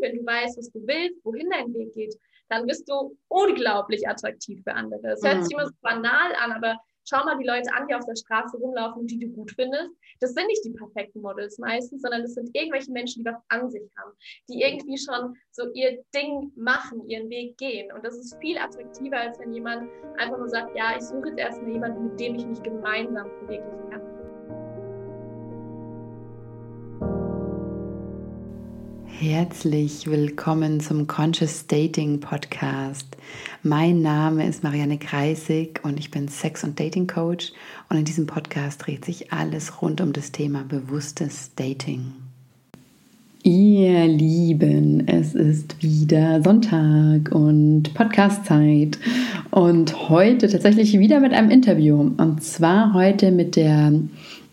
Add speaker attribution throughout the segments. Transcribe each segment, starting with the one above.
Speaker 1: wenn du weißt, was du willst, wohin dein Weg geht, dann bist du unglaublich attraktiv für andere. Es hört sich mhm. immer so banal an, aber schau mal die Leute an, die auf der Straße rumlaufen und die du gut findest. Das sind nicht die perfekten Models meistens, sondern das sind irgendwelche Menschen, die was an sich haben, die irgendwie schon so ihr Ding machen, ihren Weg gehen. Und das ist viel attraktiver, als wenn jemand einfach nur sagt, ja, ich suche jetzt erstmal jemanden, mit dem ich mich gemeinsam verwirklichen kann.
Speaker 2: Herzlich willkommen zum Conscious Dating Podcast. Mein Name ist Marianne Kreisig und ich bin Sex- und Dating Coach und in diesem Podcast dreht sich alles rund um das Thema bewusstes Dating. Ihr Lieben, es ist wieder Sonntag und Podcastzeit und heute tatsächlich wieder mit einem Interview und zwar heute mit der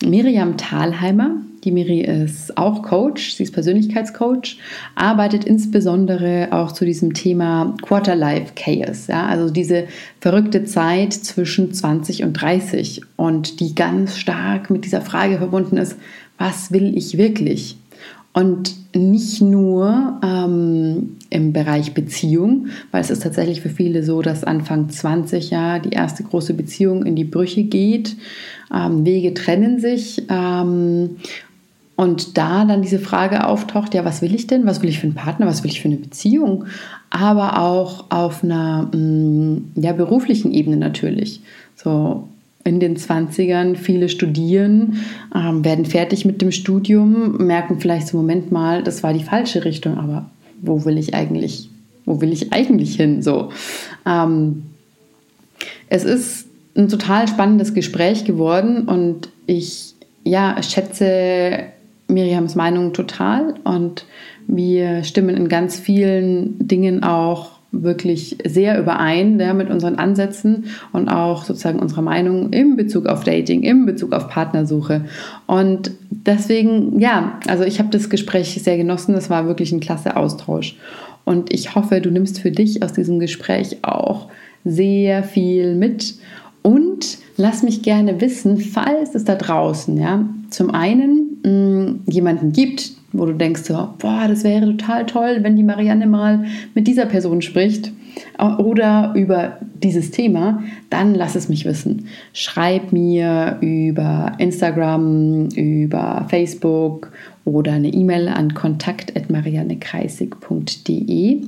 Speaker 2: Miriam Thalheimer. Die Miri ist auch Coach, sie ist Persönlichkeitscoach, arbeitet insbesondere auch zu diesem Thema Quarter-Life Chaos, ja, also diese verrückte Zeit zwischen 20 und 30 und die ganz stark mit dieser Frage verbunden ist, was will ich wirklich? Und nicht nur ähm, im Bereich Beziehung, weil es ist tatsächlich für viele so, dass Anfang 20 ja die erste große Beziehung in die Brüche geht. Ähm, Wege trennen sich ähm, und da dann diese Frage auftaucht, ja, was will ich denn? Was will ich für einen Partner? Was will ich für eine Beziehung? Aber auch auf einer mm, ja, beruflichen Ebene natürlich. So in den 20ern, viele studieren, ähm, werden fertig mit dem Studium, merken vielleicht so, Moment mal, das war die falsche Richtung, aber wo will ich eigentlich, wo will ich eigentlich hin? So. Ähm, es ist ein total spannendes Gespräch geworden und ich ja, schätze Miriams Meinung total und wir stimmen in ganz vielen Dingen auch wirklich sehr überein ja, mit unseren Ansätzen und auch sozusagen unserer Meinung im Bezug auf Dating, im Bezug auf Partnersuche. Und deswegen, ja, also ich habe das Gespräch sehr genossen. Das war wirklich ein klasse Austausch. Und ich hoffe, du nimmst für dich aus diesem Gespräch auch sehr viel mit. Und lass mich gerne wissen, falls es da draußen, ja, zum einen mh, mm, jemanden gibt, wo du denkst, so, boah, das wäre total toll, wenn die Marianne mal mit dieser Person spricht oder über dieses Thema, dann lass es mich wissen. Schreib mir über Instagram, über Facebook oder eine E-Mail an kontakt.mariannekreisig.de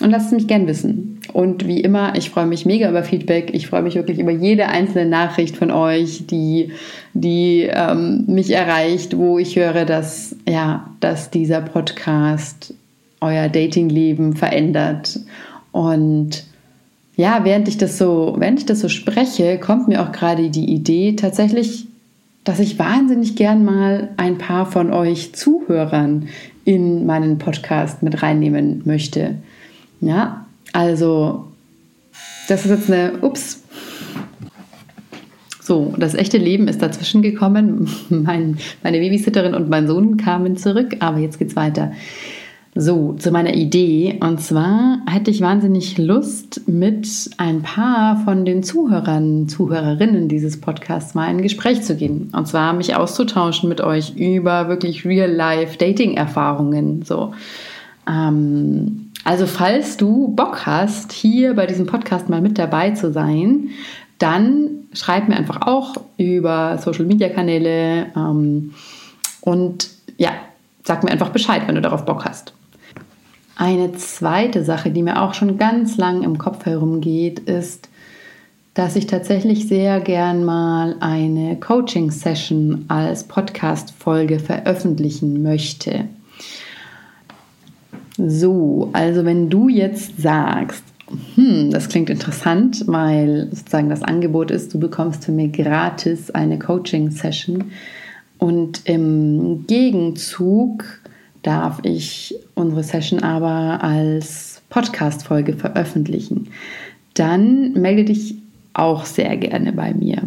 Speaker 2: und lasst es mich gern wissen. Und wie immer, ich freue mich mega über Feedback. Ich freue mich wirklich über jede einzelne Nachricht von euch, die, die ähm, mich erreicht, wo ich höre, dass, ja, dass dieser Podcast euer Datingleben verändert. Und ja, während ich das so, während ich das so spreche, kommt mir auch gerade die Idee tatsächlich, dass ich wahnsinnig gern mal ein paar von euch Zuhörern in meinen Podcast mit reinnehmen möchte. Ja, also das ist jetzt eine, ups. So, das echte Leben ist dazwischen gekommen. Mein, meine Babysitterin und mein Sohn kamen zurück, aber jetzt geht's weiter. So, zu meiner Idee. Und zwar hätte ich wahnsinnig Lust, mit ein paar von den Zuhörern, Zuhörerinnen dieses Podcasts mal in ein Gespräch zu gehen. Und zwar mich auszutauschen mit euch über wirklich Real-Life-Dating-Erfahrungen. So. Ähm, also falls du Bock hast, hier bei diesem Podcast mal mit dabei zu sein, dann schreib mir einfach auch über Social-Media-Kanäle ähm, und ja, sag mir einfach Bescheid, wenn du darauf Bock hast. Eine zweite Sache, die mir auch schon ganz lang im Kopf herumgeht, ist, dass ich tatsächlich sehr gern mal eine Coaching-Session als Podcast-Folge veröffentlichen möchte. So, also wenn du jetzt sagst, hm, das klingt interessant, weil sozusagen das Angebot ist, du bekommst von mir gratis eine Coaching-Session und im Gegenzug darf ich unsere Session aber als Podcast-Folge veröffentlichen. Dann melde dich auch sehr gerne bei mir.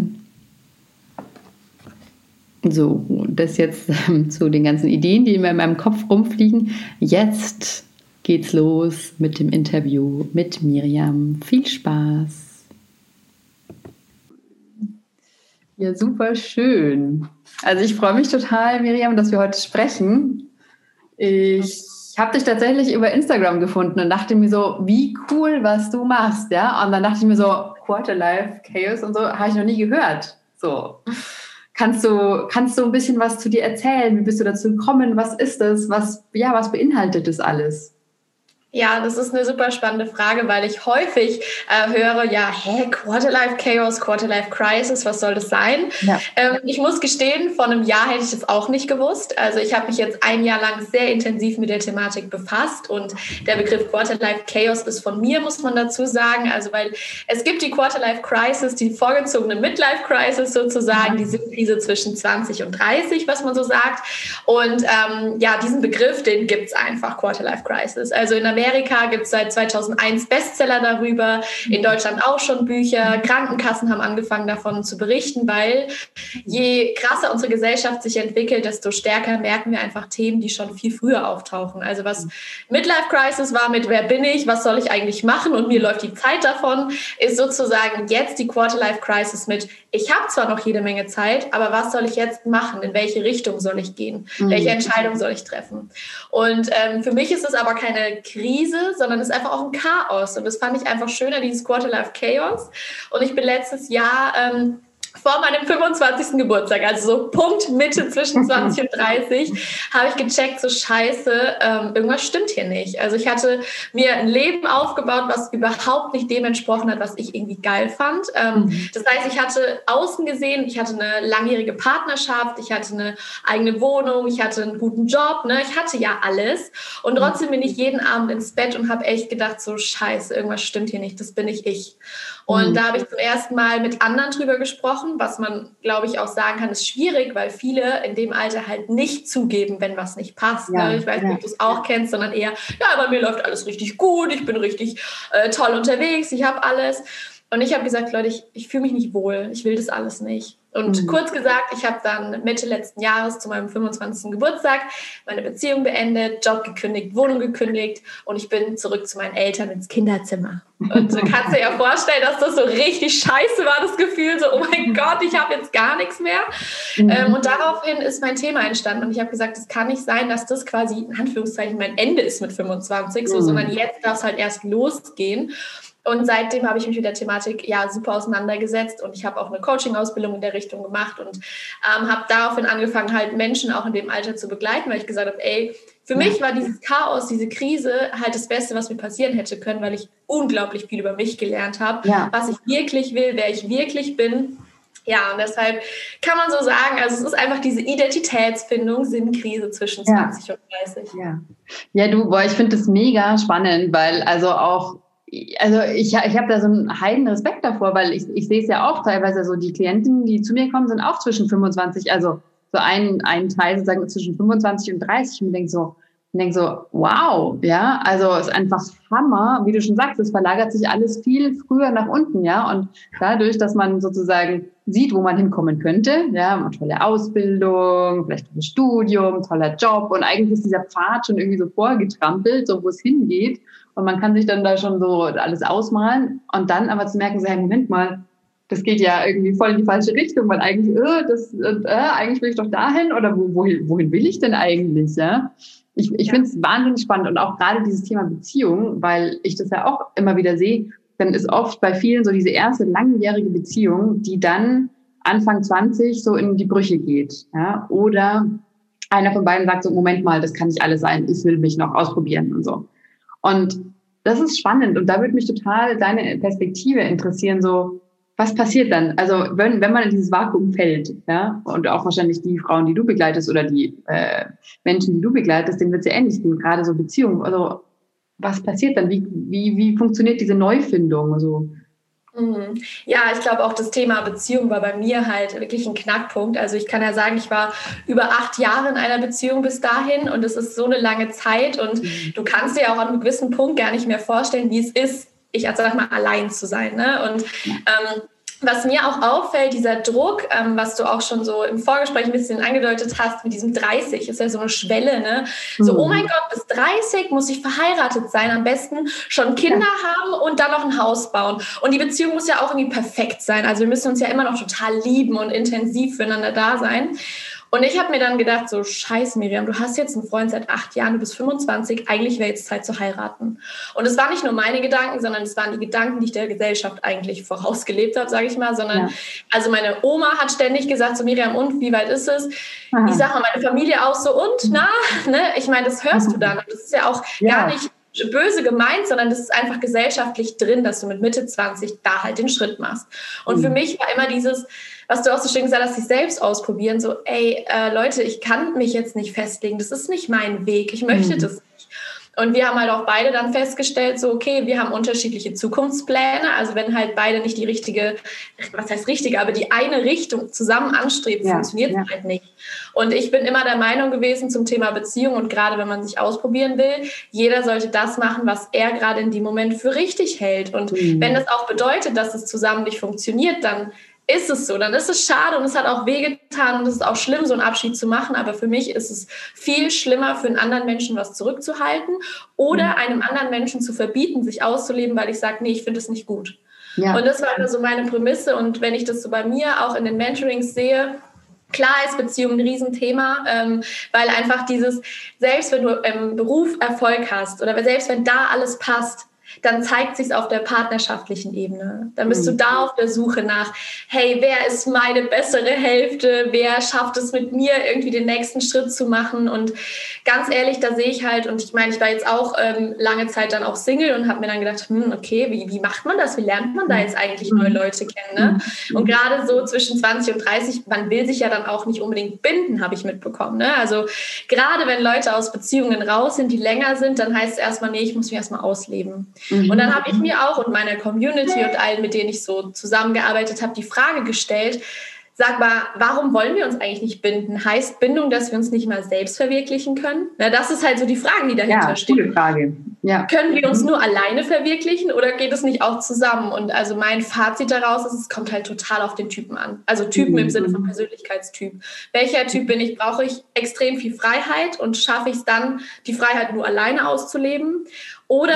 Speaker 2: So, das jetzt ähm, zu den ganzen Ideen, die immer in meinem Kopf rumfliegen. Jetzt geht's los mit dem Interview mit Miriam. Viel Spaß! Ja, super schön. Also ich freue mich total, Miriam, dass wir heute sprechen. Ich habe dich tatsächlich über Instagram gefunden und dachte mir so, wie cool, was du machst, ja. Und dann dachte ich mir so, Quarterlife Chaos und so, habe ich noch nie gehört. So. Kannst du, kannst du ein bisschen was zu dir erzählen? Wie bist du dazu gekommen? Was ist das? Was, ja, was beinhaltet das alles?
Speaker 1: Ja, das ist eine super spannende Frage, weil ich häufig äh, höre, ja, hä, Quarterlife Chaos, Quarterlife Crisis, was soll das sein? Ja. Ähm, ich muss gestehen, vor einem Jahr hätte ich das auch nicht gewusst. Also ich habe mich jetzt ein Jahr lang sehr intensiv mit der Thematik befasst und der Begriff Quarterlife Chaos ist von mir, muss man dazu sagen. Also weil es gibt die Quarterlife Crisis, die vorgezogene Midlife Crisis sozusagen, die Sinnkrise zwischen 20 und 30, was man so sagt. Und ähm, ja, diesen Begriff, den gibt es einfach, Quarterlife Crisis. Also in Amerika Amerika gibt es seit 2001 Bestseller darüber, in Deutschland auch schon Bücher. Krankenkassen haben angefangen davon zu berichten, weil je krasser unsere Gesellschaft sich entwickelt, desto stärker merken wir einfach Themen, die schon viel früher auftauchen. Also was Midlife Crisis war mit Wer bin ich, was soll ich eigentlich machen und mir läuft die Zeit davon, ist sozusagen jetzt die Quarterlife Crisis mit ich habe zwar noch jede Menge Zeit, aber was soll ich jetzt machen? In welche Richtung soll ich gehen? Mhm. Welche Entscheidung soll ich treffen? Und ähm, für mich ist es aber keine Krise, sondern es ist einfach auch ein Chaos. Und das fand ich einfach schöner, dieses Quarterlife Chaos. Und ich bin letztes Jahr ähm, vor meinem 25. Geburtstag, also so Punkt Mitte zwischen 20 und 30, habe ich gecheckt, so scheiße, ähm, irgendwas stimmt hier nicht. Also ich hatte mir ein Leben aufgebaut, was überhaupt nicht dem entsprochen hat, was ich irgendwie geil fand. Ähm, mhm. Das heißt, ich hatte außen gesehen, ich hatte eine langjährige Partnerschaft, ich hatte eine eigene Wohnung, ich hatte einen guten Job, ne? ich hatte ja alles. Und mhm. trotzdem bin ich jeden Abend ins Bett und habe echt gedacht, so scheiße, irgendwas stimmt hier nicht, das bin ich ich. Und mhm. da habe ich zum ersten Mal mit anderen drüber gesprochen, was man, glaube ich, auch sagen kann, ist schwierig, weil viele in dem Alter halt nicht zugeben, wenn was nicht passt. Ja, ne? Ich weiß nicht, ob du es auch kennst, sondern eher, ja, bei mir läuft alles richtig gut, ich bin richtig äh, toll unterwegs, ich habe alles. Und ich habe gesagt, Leute, ich, ich fühle mich nicht wohl, ich will das alles nicht. Und mhm. kurz gesagt, ich habe dann Mitte letzten Jahres zu meinem 25. Geburtstag meine Beziehung beendet, Job gekündigt, Wohnung gekündigt und ich bin zurück zu meinen Eltern ins Kinderzimmer. Und du kannst dir ja vorstellen, dass das so richtig scheiße war, das Gefühl, so, oh mein Gott, ich habe jetzt gar nichts mehr. Mhm. Ähm, und daraufhin ist mein Thema entstanden und ich habe gesagt, es kann nicht sein, dass das quasi in Anführungszeichen mein Ende ist mit 25, so, mhm. sondern jetzt darf es halt erst losgehen. Und seitdem habe ich mich mit der Thematik ja super auseinandergesetzt und ich habe auch eine Coaching-Ausbildung in der Richtung gemacht und ähm, habe daraufhin angefangen, halt Menschen auch in dem Alter zu begleiten, weil ich gesagt habe, ey, für mich war dieses Chaos, diese Krise halt das Beste, was mir passieren hätte können, weil ich unglaublich viel über mich gelernt habe, ja. was ich wirklich will, wer ich wirklich bin. Ja, und deshalb kann man so sagen, also es ist einfach diese Identitätsfindung, Sinnkrise zwischen 20 ja. und 30.
Speaker 2: Ja, ja du, boah, ich finde das mega spannend, weil also auch also ich, ich habe da so einen heiden Respekt davor, weil ich, ich sehe es ja auch teilweise so, die Klienten, die zu mir kommen, sind auch zwischen 25, also so ein, ein Teil sozusagen zwischen 25 und 30 und denke so, und denk so, wow, ja, also es ist einfach Hammer, wie du schon sagst, es verlagert sich alles viel früher nach unten, ja, und dadurch, dass man sozusagen sieht, wo man hinkommen könnte, ja, eine tolle Ausbildung, vielleicht ein Studium, toller Job und eigentlich ist dieser Pfad schon irgendwie so vorgetrampelt, so wo es hingeht und man kann sich dann da schon so alles ausmalen und dann aber zu merken, so, hey, Moment mal, das geht ja irgendwie voll in die falsche Richtung, weil eigentlich, äh, das, äh, eigentlich will ich doch dahin oder wo, wohin, wohin will ich denn eigentlich, ja? Ich, ich ja. finde es wahnsinnig spannend und auch gerade dieses Thema Beziehung, weil ich das ja auch immer wieder sehe, dann ist oft bei vielen so diese erste langjährige Beziehung, die dann Anfang 20 so in die Brüche geht, ja? Oder einer von beiden sagt so, Moment mal, das kann nicht alles sein, ich will mich noch ausprobieren und so. Und das ist spannend und da würde mich total deine Perspektive interessieren, so was passiert dann? Also wenn, wenn man in dieses Vakuum fällt, ja, und auch wahrscheinlich die Frauen, die du begleitest oder die äh, Menschen, die du begleitest, denen wird es ja ähnlich gehen, gerade so Beziehungen. Also was passiert dann? Wie, wie, wie funktioniert diese Neufindung? Also.
Speaker 1: Ja, ich glaube auch das Thema Beziehung war bei mir halt wirklich ein Knackpunkt. Also ich kann ja sagen, ich war über acht Jahre in einer Beziehung bis dahin und es ist so eine lange Zeit und mhm. du kannst dir auch an einem gewissen Punkt gar nicht mehr vorstellen, wie es ist, ich als sag mal allein zu sein. Ne? Und ähm, was mir auch auffällt, dieser Druck, ähm, was du auch schon so im Vorgespräch ein bisschen angedeutet hast, mit diesem 30, ist ja so eine Schwelle, ne? So, mhm. oh mein Gott, bis 30 muss ich verheiratet sein, am besten schon Kinder ja. haben und dann noch ein Haus bauen. Und die Beziehung muss ja auch irgendwie perfekt sein. Also wir müssen uns ja immer noch total lieben und intensiv füreinander da sein. Und ich habe mir dann gedacht, so scheiße Miriam, du hast jetzt einen Freund seit acht Jahren, du bist 25, eigentlich wäre jetzt Zeit zu heiraten. Und es waren nicht nur meine Gedanken, sondern es waren die Gedanken, die ich der Gesellschaft eigentlich vorausgelebt habe, sage ich mal, sondern ja. also meine Oma hat ständig gesagt, so Miriam, und wie weit ist es? Aha. Ich sage mal, meine Familie auch so, und na, ne? Ich meine, das hörst du dann. Und das ist ja auch ja. gar nicht böse gemeint, sondern das ist einfach gesellschaftlich drin, dass du mit Mitte 20 da halt den Schritt machst. Und mhm. für mich war immer dieses, was du auch so schön gesagt hast, sich selbst ausprobieren. So, ey, äh, Leute, ich kann mich jetzt nicht festlegen. Das ist nicht mein Weg. Ich möchte mhm. das nicht. Und wir haben halt auch beide dann festgestellt, so, okay, wir haben unterschiedliche Zukunftspläne. Also wenn halt beide nicht die richtige, was heißt richtige, aber die eine Richtung zusammen anstreben, ja, funktioniert ja. halt nicht. Und ich bin immer der Meinung gewesen zum Thema Beziehung und gerade wenn man sich ausprobieren will, jeder sollte das machen, was er gerade in dem Moment für richtig hält. Und mhm. wenn das auch bedeutet, dass es zusammen nicht funktioniert, dann ist es so. Dann ist es schade und es hat auch wehgetan und es ist auch schlimm, so einen Abschied zu machen. Aber für mich ist es viel schlimmer, für einen anderen Menschen was zurückzuhalten oder mhm. einem anderen Menschen zu verbieten, sich auszuleben, weil ich sage, nee, ich finde es nicht gut. Ja. Und das war immer so meine Prämisse. Und wenn ich das so bei mir auch in den Mentorings sehe, Klar ist Beziehung ein Riesenthema, ähm, weil einfach dieses, selbst wenn du im Beruf Erfolg hast oder selbst wenn da alles passt, dann zeigt sich auf der partnerschaftlichen Ebene. Dann bist mhm. du da auf der Suche nach, hey, wer ist meine bessere Hälfte? Wer schafft es mit mir irgendwie den nächsten Schritt zu machen? Und ganz ehrlich, da sehe ich halt, und ich meine, ich war jetzt auch ähm, lange Zeit dann auch Single und habe mir dann gedacht, hm, okay, wie, wie macht man das? Wie lernt man da mhm. jetzt eigentlich neue Leute kennen? Ne? Mhm. Und gerade so zwischen 20 und 30, man will sich ja dann auch nicht unbedingt binden, habe ich mitbekommen. Ne? Also gerade wenn Leute aus Beziehungen raus sind, die länger sind, dann heißt es erstmal, nee, ich muss mich erstmal ausleben. Mhm. Und dann habe ich mir auch und meiner Community und allen, mit denen ich so zusammengearbeitet habe, die Frage gestellt, Sag mal, warum wollen wir uns eigentlich nicht binden? Heißt Bindung, dass wir uns nicht mal selbst verwirklichen können? Na, das ist halt so die Frage, die dahinter ja, steht. Gute Frage. Ja. Können wir uns nur alleine verwirklichen oder geht es nicht auch zusammen? Und also mein Fazit daraus ist, es kommt halt total auf den Typen an. Also Typen mhm. im Sinne von Persönlichkeitstyp. Welcher Typ bin ich? Brauche ich extrem viel Freiheit und schaffe ich es dann, die Freiheit nur alleine auszuleben? Oder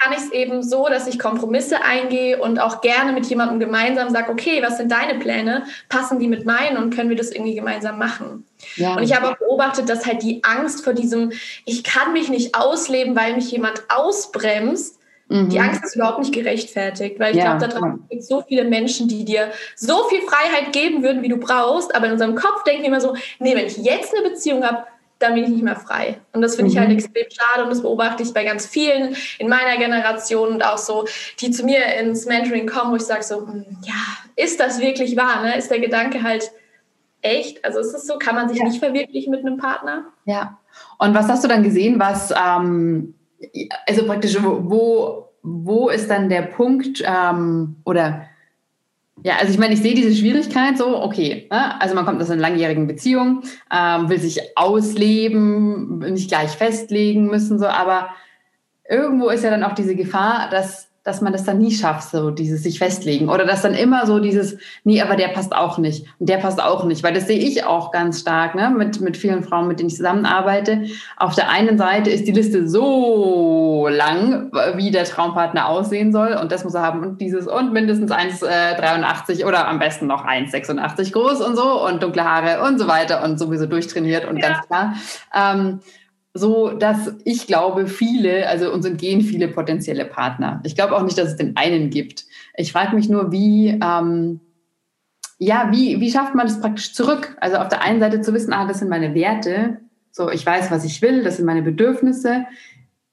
Speaker 1: kann ich es eben so, dass ich Kompromisse eingehe und auch gerne mit jemandem gemeinsam sage, okay, was sind deine Pläne? Passen die mit meinen und können wir das irgendwie gemeinsam machen? Ja. Und ich habe auch beobachtet, dass halt die Angst vor diesem, ich kann mich nicht ausleben, weil mich jemand ausbremst, mhm. die Angst ist überhaupt nicht gerechtfertigt, weil ich ja. glaube, da draußen gibt so viele Menschen, die dir so viel Freiheit geben würden, wie du brauchst, aber in unserem Kopf denken wir immer so, nee, wenn ich jetzt eine Beziehung habe, dann bin ich nicht mehr frei. Und das finde ich halt mhm. extrem schade und das beobachte ich bei ganz vielen in meiner Generation und auch so, die zu mir ins Mentoring kommen, wo ich sage so, hm, ja, ist das wirklich wahr? Ne? Ist der Gedanke halt echt? Also ist es so, kann man sich ja. nicht verwirklichen mit einem Partner?
Speaker 2: Ja. Und was hast du dann gesehen, was, ähm, also praktisch, wo, wo ist dann der Punkt ähm, oder ja, also ich meine, ich sehe diese Schwierigkeit so, okay, ne? also man kommt aus einer langjährigen Beziehung, ähm, will sich ausleben, nicht gleich festlegen müssen, so, aber irgendwo ist ja dann auch diese Gefahr, dass dass man das dann nie schafft, so dieses sich festlegen. Oder dass dann immer so dieses, nee, aber der passt auch nicht und der passt auch nicht. Weil das sehe ich auch ganz stark ne? mit, mit vielen Frauen, mit denen ich zusammenarbeite. Auf der einen Seite ist die Liste so lang, wie der Traumpartner aussehen soll. Und das muss er haben und dieses und mindestens 1,83 äh, oder am besten noch 1,86 groß und so und dunkle Haare und so weiter und sowieso durchtrainiert und ja. ganz klar. Ähm, so, dass ich glaube, viele, also uns entgehen viele potenzielle Partner. Ich glaube auch nicht, dass es den einen gibt. Ich frage mich nur, wie, ähm, ja, wie, wie schafft man das praktisch zurück? Also auf der einen Seite zu wissen, ah, das sind meine Werte, so, ich weiß, was ich will, das sind meine Bedürfnisse.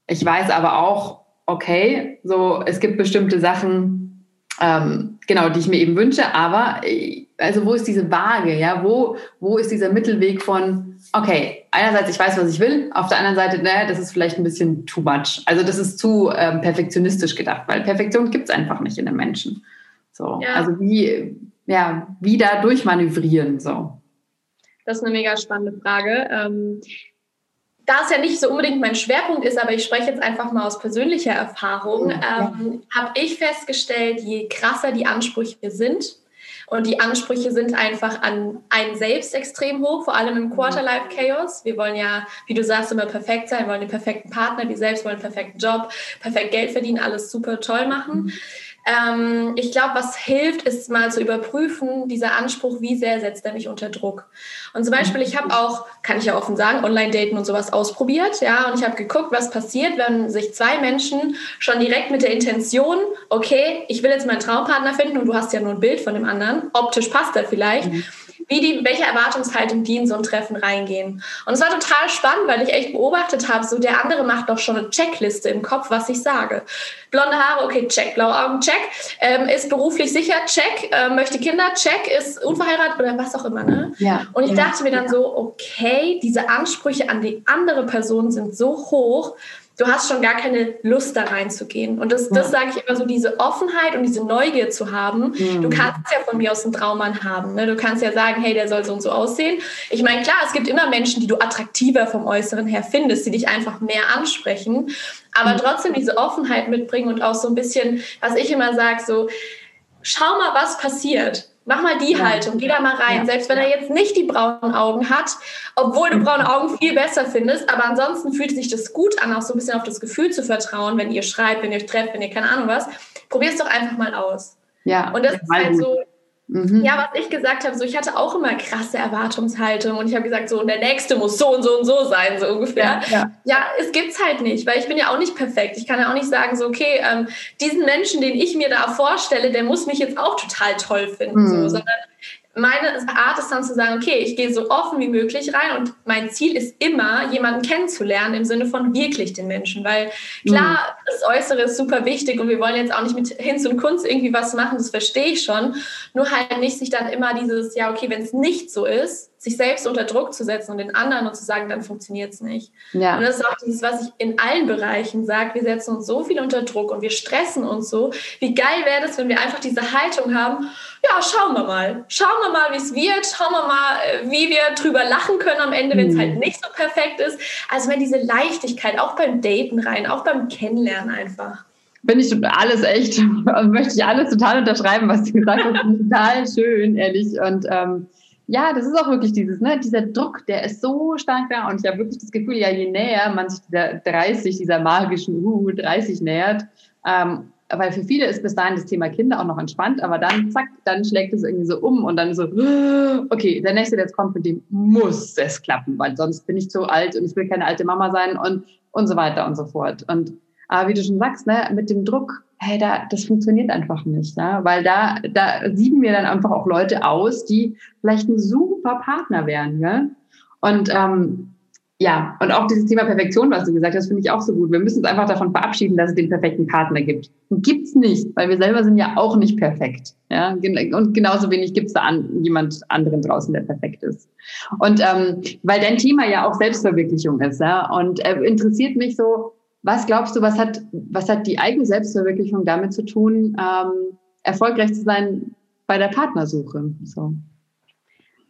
Speaker 2: Ich weiß aber auch, okay, so, es gibt bestimmte Sachen, ähm, genau, die ich mir eben wünsche, aber äh, also wo ist diese Waage, ja, wo, wo ist dieser Mittelweg von, okay, einerseits ich weiß, was ich will, auf der anderen Seite, ne, das ist vielleicht ein bisschen too much. Also das ist zu ähm, perfektionistisch gedacht, weil Perfektion gibt es einfach nicht in den Menschen. So, ja. also wie, ja, wie da durchmanövrieren, so.
Speaker 1: Das ist eine mega spannende Frage. Ähm, da es ja nicht so unbedingt mein Schwerpunkt ist, aber ich spreche jetzt einfach mal aus persönlicher Erfahrung, ähm, habe ich festgestellt, je krasser die Ansprüche sind, und die Ansprüche sind einfach an einen selbst extrem hoch, vor allem im Quarterlife Chaos. Wir wollen ja, wie du sagst, immer perfekt sein, wollen den perfekten Partner, wir selbst wollen einen perfekten Job, perfekt Geld verdienen, alles super toll machen. Ähm, ich glaube, was hilft, ist mal zu überprüfen, dieser Anspruch, wie sehr setzt er mich unter Druck. Und zum Beispiel, ich habe auch, kann ich ja offen sagen, Online-Daten und sowas ausprobiert, ja, und ich habe geguckt, was passiert, wenn sich zwei Menschen schon direkt mit der Intention, okay, ich will jetzt meinen Traumpartner finden und du hast ja nur ein Bild von dem anderen, optisch passt er vielleicht. Mhm wie die, welche Erwartungshaltung die in so ein Treffen reingehen. Und es war total spannend, weil ich echt beobachtet habe, so der andere macht doch schon eine Checkliste im Kopf, was ich sage. Blonde Haare, okay, check. Blaue Augen, check. Ähm, ist beruflich sicher, check. Ähm, möchte Kinder, check. Ist unverheiratet oder was auch immer. Ne? Ja, und ich ja, dachte mir dann so, okay, diese Ansprüche an die andere Person sind so hoch, du hast schon gar keine Lust da reinzugehen. Und das, das sage ich immer so, diese Offenheit und diese Neugier zu haben. Mhm. Du kannst ja von mir aus einen Traummann haben. Ne? Du kannst ja sagen, hey, der soll so und so aussehen. Ich meine, klar, es gibt immer Menschen, die du attraktiver vom Äußeren her findest, die dich einfach mehr ansprechen. Aber mhm. trotzdem diese Offenheit mitbringen und auch so ein bisschen, was ich immer sage, so, schau mal, was passiert. Mach mal die. Haltung, geh da mal rein. Ja. Selbst wenn er jetzt nicht die braunen Augen hat, obwohl du braune Augen viel besser findest, aber ansonsten fühlt sich das gut an, auch so ein bisschen auf das Gefühl zu vertrauen, wenn ihr schreibt, wenn ihr euch trefft, wenn ihr keine Ahnung was. Probier es doch einfach mal aus. Ja. Und das ist halt so, Mhm. Ja, was ich gesagt habe, so ich hatte auch immer krasse Erwartungshaltung und ich habe gesagt, so und der nächste muss so und so und so sein, so ungefähr. Ja, ja. ja es gibt's halt nicht, weil ich bin ja auch nicht perfekt. Ich kann ja auch nicht sagen, so okay, ähm, diesen Menschen, den ich mir da vorstelle, der muss mich jetzt auch total toll finden, mhm. so, sondern meine Art ist dann zu sagen, okay, ich gehe so offen wie möglich rein und mein Ziel ist immer, jemanden kennenzulernen im Sinne von wirklich den Menschen, weil klar, mhm. das Äußere ist super wichtig und wir wollen jetzt auch nicht mit Hinz und Kunst irgendwie was machen, das verstehe ich schon, nur halt nicht sich dann immer dieses, ja, okay, wenn es nicht so ist, sich selbst unter Druck zu setzen und den anderen und zu sagen, dann funktioniert es nicht. Ja. Und das ist auch dieses, was ich in allen Bereichen sage, wir setzen uns so viel unter Druck und wir stressen uns so. Wie geil wäre das, wenn wir einfach diese Haltung haben, ja, schauen wir mal. Schauen wir mal, wie es wird. Schauen wir mal, äh, wie wir drüber lachen können am Ende, wenn es mhm. halt nicht so perfekt ist. Also wenn diese Leichtigkeit, auch beim Daten rein, auch beim Kennenlernen einfach.
Speaker 2: Finde ich alles echt, möchte ich alles total unterschreiben, was du gesagt hast. total schön, ehrlich. Und ähm, ja, das ist auch wirklich dieses, ne, dieser Druck, der ist so stark da. Und ich habe wirklich das Gefühl, ja, je näher man sich dieser 30, dieser magischen uh, 30 nähert, ähm, weil für viele ist bis dahin das Thema Kinder auch noch entspannt, aber dann zack, dann schlägt es irgendwie so um und dann so, okay, der nächste, der jetzt kommt, mit dem muss es klappen, weil sonst bin ich zu alt und ich will keine alte Mama sein und, und so weiter und so fort. Und aber wie du schon sagst, ne, mit dem Druck, hey, da, das funktioniert einfach nicht, ne? weil da, da sieben wir dann einfach auch Leute aus, die vielleicht ein super Partner wären. Gell? Und ähm, ja, und auch dieses Thema Perfektion, was du gesagt hast, finde ich auch so gut. Wir müssen uns einfach davon verabschieden, dass es den perfekten Partner gibt. Gibt's nicht, weil wir selber sind ja auch nicht perfekt. Ja, und genauso wenig gibt's da an, jemand anderen draußen, der perfekt ist. Und ähm, weil dein Thema ja auch Selbstverwirklichung ist, ja, und äh, interessiert mich so, was glaubst du, was hat, was hat die eigene Selbstverwirklichung damit zu tun, ähm, erfolgreich zu sein bei der Partnersuche? So.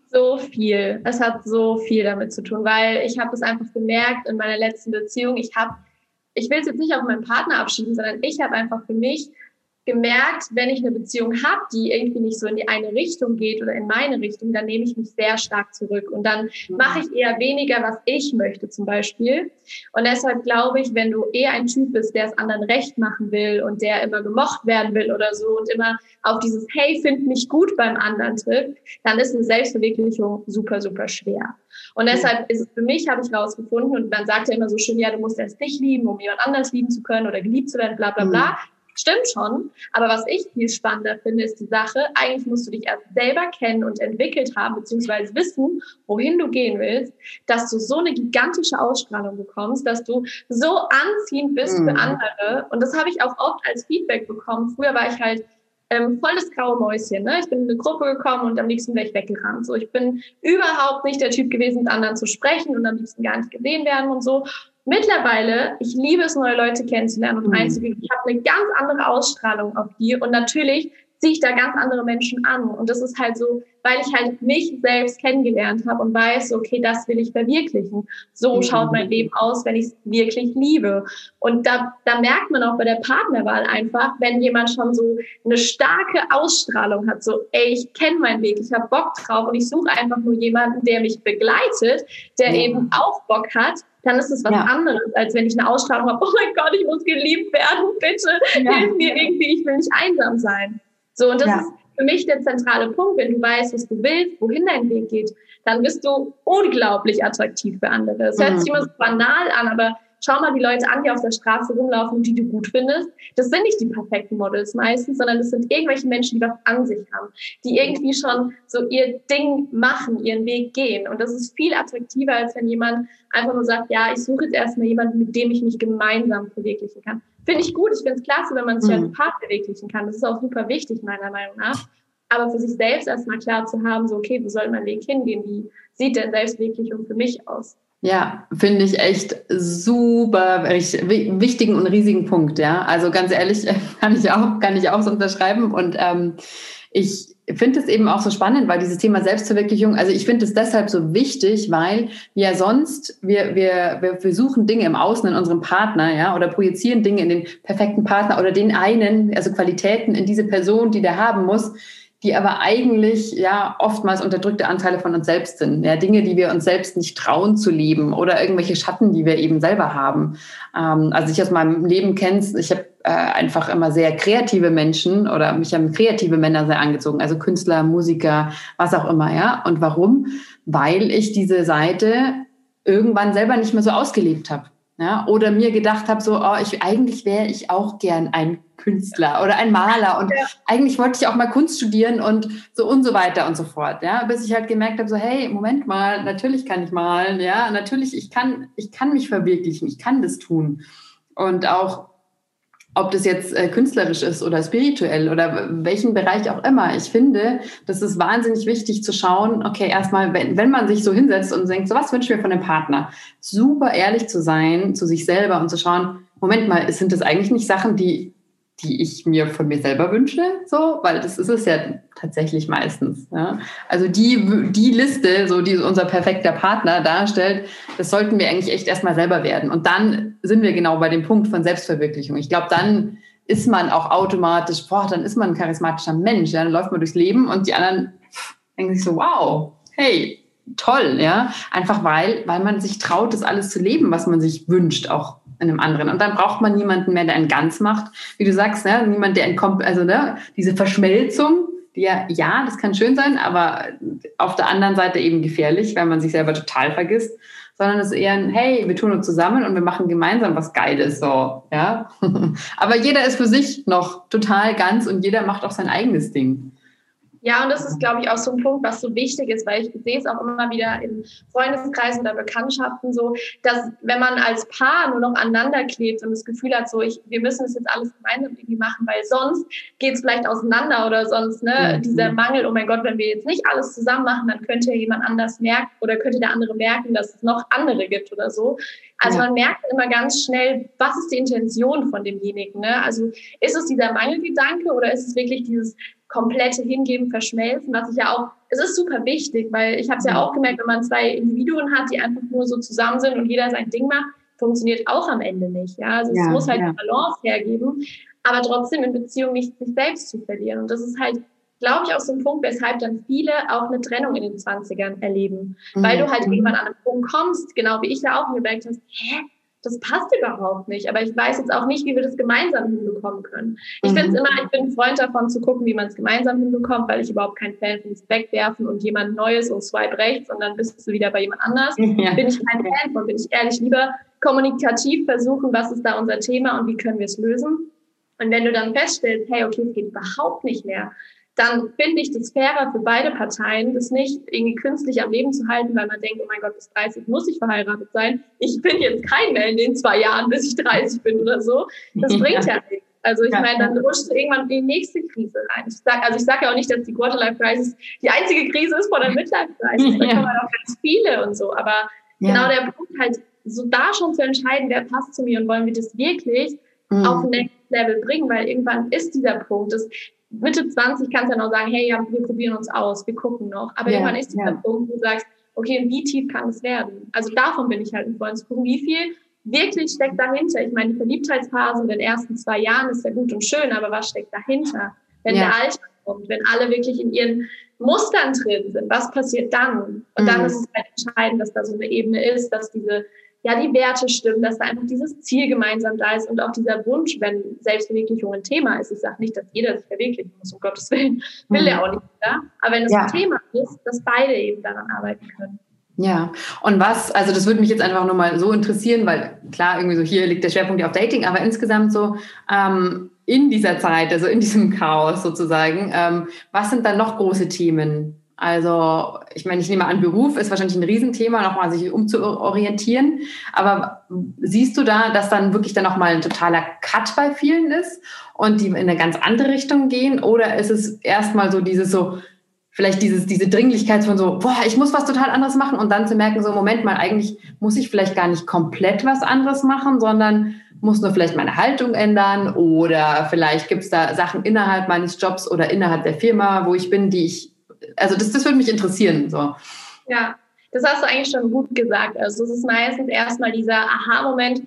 Speaker 1: So viel. Es hat so viel damit zu tun, weil ich habe es einfach gemerkt in meiner letzten Beziehung. Ich habe, ich will es jetzt nicht auf meinen Partner abschieben, sondern ich habe einfach für mich gemerkt, wenn ich eine Beziehung habe, die irgendwie nicht so in die eine Richtung geht oder in meine Richtung, dann nehme ich mich sehr stark zurück und dann mhm. mache ich eher weniger, was ich möchte zum Beispiel. Und deshalb glaube ich, wenn du eher ein Typ bist, der es anderen recht machen will und der immer gemocht werden will oder so und immer auf dieses Hey, find mich gut beim anderen trifft, dann ist eine Selbstverwirklichung super, super schwer. Und deshalb ist es für mich, habe ich rausgefunden, und man sagt ja immer so schön, ja, du musst erst dich lieben, um jemand anders lieben zu können oder geliebt zu werden, bla bla bla. Stimmt schon. Aber was ich viel spannender finde, ist die Sache, eigentlich musst du dich erst selber kennen und entwickelt haben, beziehungsweise wissen, wohin du gehen willst, dass du so eine gigantische Ausstrahlung bekommst, dass du so anziehend bist mhm. für andere. Und das habe ich auch oft als Feedback bekommen. Früher war ich halt ähm, voll das graue Mäuschen. Ne? Ich bin in eine Gruppe gekommen und am liebsten wäre ich weggerannt. So, ich bin überhaupt nicht der Typ gewesen, mit anderen zu sprechen und am liebsten gar nicht gesehen werden und so. Mittlerweile, ich liebe es, neue Leute kennenzulernen und mhm. einzugehen. Ich habe eine ganz andere Ausstrahlung auf die und natürlich ziehe ich da ganz andere Menschen an. Und das ist halt so, weil ich halt mich selbst kennengelernt habe und weiß, okay, das will ich verwirklichen. So mhm. schaut mein Leben aus, wenn ich es wirklich liebe. Und da, da merkt man auch bei der Partnerwahl einfach, wenn jemand schon so eine starke Ausstrahlung hat, so, ey, ich kenne meinen Weg, ich habe Bock drauf und ich suche einfach nur jemanden, der mich begleitet, der ja. eben auch Bock hat, dann ist es was ja. anderes, als wenn ich eine Ausstrahlung habe, oh mein Gott, ich muss geliebt werden, bitte ja. hilf mir irgendwie, ich will nicht einsam sein. So, und das ja. ist für mich der zentrale Punkt. Wenn du weißt, was du willst, wohin dein Weg geht, dann bist du unglaublich attraktiv für andere. Es hört sich mhm. immer so banal an, aber schau mal die Leute an, die auf der Straße rumlaufen, die du gut findest. Das sind nicht die perfekten Models meistens, sondern das sind irgendwelche Menschen, die was an sich haben, die irgendwie schon so ihr Ding machen, ihren Weg gehen. Und das ist viel attraktiver, als wenn jemand einfach nur sagt, ja, ich suche jetzt erstmal jemanden, mit dem ich mich gemeinsam verwirklichen kann. Finde ich gut, ich finde es klasse, wenn man sich mhm. als Paar verwirklichen kann. Das ist auch super wichtig, meiner Meinung nach. Aber für sich selbst erstmal klar zu haben, so, okay, wo soll mein Weg hingehen? Wie sieht denn Selbstverwirklichung für mich aus?
Speaker 2: Ja, finde ich echt super wichtigen und riesigen Punkt, ja. Also ganz ehrlich, kann ich auch, kann ich auch so unterschreiben. Und ähm, ich finde es eben auch so spannend, weil dieses Thema Selbstverwirklichung, also ich finde es deshalb so wichtig, weil wir sonst, wir, wir, wir, wir suchen Dinge im Außen in unserem Partner, ja, oder projizieren Dinge in den perfekten Partner oder den einen, also Qualitäten in diese Person, die der haben muss, die aber eigentlich ja oftmals unterdrückte Anteile von uns selbst sind. Ja, Dinge, die wir uns selbst nicht trauen zu leben oder irgendwelche Schatten, die wir eben selber haben. Ähm, also ich aus meinem Leben kennst, ich habe äh, einfach immer sehr kreative Menschen oder mich haben kreative Männer sehr angezogen, also Künstler, Musiker, was auch immer, ja. Und warum? Weil ich diese Seite irgendwann selber nicht mehr so ausgelebt habe. Ja, oder mir gedacht habe, so, oh, ich, eigentlich wäre ich auch gern ein Künstler oder ein Maler und ja. eigentlich wollte ich auch mal Kunst studieren und so und so weiter und so fort, ja, bis ich halt gemerkt habe, so, hey, Moment mal, natürlich kann ich malen, ja, natürlich, ich kann, ich kann mich verwirklichen, ich kann das tun. Und auch ob das jetzt äh, künstlerisch ist oder spirituell oder welchen Bereich auch immer. Ich finde, das ist wahnsinnig wichtig zu schauen, okay, erstmal, wenn, wenn man sich so hinsetzt und denkt, so was wünsche ich mir von dem Partner, super ehrlich zu sein zu sich selber und zu schauen, Moment mal, sind das eigentlich nicht Sachen, die die ich mir von mir selber wünsche, so, weil das ist es ja tatsächlich meistens. Ja. Also die, die Liste, so die unser perfekter Partner darstellt, das sollten wir eigentlich echt erstmal selber werden. Und dann sind wir genau bei dem Punkt von Selbstverwirklichung. Ich glaube, dann ist man auch automatisch, boah, dann ist man ein charismatischer Mensch, ja, dann läuft man durchs Leben und die anderen denken sich so, wow, hey, toll, ja, einfach weil, weil man sich traut, das alles zu leben, was man sich wünscht, auch in einem anderen. Und dann braucht man niemanden mehr, der einen ganz macht. Wie du sagst, ne? niemand, der entkommt, also ne? diese Verschmelzung, die ja, ja, das kann schön sein, aber auf der anderen Seite eben gefährlich, weil man sich selber total vergisst. Sondern es ist eher ein, hey, wir tun uns zusammen und wir machen gemeinsam was Geiles, so, ja. aber jeder ist für sich noch total ganz und jeder macht auch sein eigenes Ding.
Speaker 1: Ja, und das ist, glaube ich, auch so ein Punkt, was so wichtig ist, weil ich sehe es auch immer wieder in Freundeskreisen oder Bekanntschaften so, dass wenn man als Paar nur noch aneinander klebt und das Gefühl hat, so, ich, wir müssen das jetzt alles gemeinsam irgendwie machen, weil sonst geht es vielleicht auseinander oder sonst, ne, mhm. dieser Mangel, oh mein Gott, wenn wir jetzt nicht alles zusammen machen, dann könnte ja jemand anders merken oder könnte der andere merken, dass es noch andere gibt oder so. Also ja. man merkt immer ganz schnell, was ist die Intention von demjenigen. Ne? Also ist es dieser Mangelgedanke oder ist es wirklich dieses komplette Hingeben, Verschmelzen, was ich ja auch, es ist super wichtig, weil ich habe es ja auch gemerkt, wenn man zwei Individuen hat, die einfach nur so zusammen sind und jeder sein Ding macht, funktioniert auch am Ende nicht. Ja, also ja, es muss halt ja. eine Balance hergeben, aber trotzdem in Beziehung nicht sich selbst zu verlieren. Und das ist halt, glaube ich, auch so ein Punkt, weshalb dann viele auch eine Trennung in den 20ern erleben, mhm. weil du halt mhm. irgendwann an einen Punkt kommst, genau wie ich ja auch gemerkt habe, hä, das passt überhaupt nicht. Aber ich weiß jetzt auch nicht, wie wir das gemeinsam hinbekommen können. Ich mhm. finde es immer, ich bin ein Freund davon zu gucken, wie man es gemeinsam hinbekommt, weil ich überhaupt kein Fan es wegwerfen und jemand Neues und swipe rechts und dann bist du wieder bei jemand anders. Ja. Bin ich kein Fan von, bin ich ehrlich lieber kommunikativ versuchen, was ist da unser Thema und wie können wir es lösen. Und wenn du dann feststellst, hey, okay, es geht überhaupt nicht mehr, dann finde ich das fairer für beide Parteien, das nicht irgendwie künstlich am Leben zu halten, weil man denkt, oh mein Gott, bis 30 muss ich verheiratet sein. Ich bin jetzt kein mehr in den zwei Jahren, bis ich 30 bin oder so. Das bringt ja, ja nichts. Also ich meine, dann rutscht du irgendwann in die nächste Krise rein. Ich sag, also ich sage ja auch nicht, dass die Quarterlife-Crisis die einzige Krise ist vor der Midlife-Crisis. Da ja. kommen auch ganz viele und so. Aber ja. genau der Punkt halt, so da schon zu entscheiden, wer passt zu mir und wollen wir das wirklich mhm. auf ein Next Level bringen, weil irgendwann ist dieser Punkt, das Mitte 20 kannst du ja noch sagen, hey, ja, wir probieren uns aus, wir gucken noch. Aber ja, irgendwann ist dieser ja. Punkt, wo du sagst, okay, wie tief kann es werden? Also davon bin ich halt ein Freund zu gucken, wie viel wirklich steckt dahinter. Ich meine, die Verliebtheitsphase in den ersten zwei Jahren ist ja gut und schön, aber was steckt dahinter? Wenn ja. der Alltag kommt, wenn alle wirklich in ihren Mustern drin sind, was passiert dann? Und mhm. dann ist es halt entscheidend, dass da so eine Ebene ist, dass diese ja, die Werte stimmen, dass da einfach dieses Ziel gemeinsam da ist und auch dieser Wunsch, wenn Selbstverwirklichung ein Thema ist. Ich sage nicht, dass jeder sich verwirklichen muss, um Gottes Willen, will mhm. er auch nicht. Ja? Aber wenn es ja. ein Thema ist, dass beide eben daran arbeiten können.
Speaker 2: Ja, und was, also das würde mich jetzt einfach nochmal so interessieren, weil klar, irgendwie so hier liegt der Schwerpunkt auf Dating, aber insgesamt so ähm, in dieser Zeit, also in diesem Chaos sozusagen, ähm, was sind dann noch große Themen, also, ich meine, ich nehme an, Beruf ist wahrscheinlich ein Riesenthema, nochmal sich umzuorientieren. Aber siehst du da, dass dann wirklich dann nochmal ein totaler Cut bei vielen ist und die in eine ganz andere Richtung gehen? Oder ist es erstmal so dieses so, vielleicht dieses, diese Dringlichkeit von so, boah, ich muss was total anderes machen und dann zu merken, so, Moment mal, eigentlich muss ich vielleicht gar nicht komplett was anderes machen, sondern muss nur vielleicht meine Haltung ändern oder vielleicht gibt es da Sachen innerhalb meines Jobs oder innerhalb der Firma, wo ich bin, die ich also das, das würde mich interessieren. So.
Speaker 1: Ja, das hast du eigentlich schon gut gesagt. Also es ist meistens erstmal dieser Aha-Moment.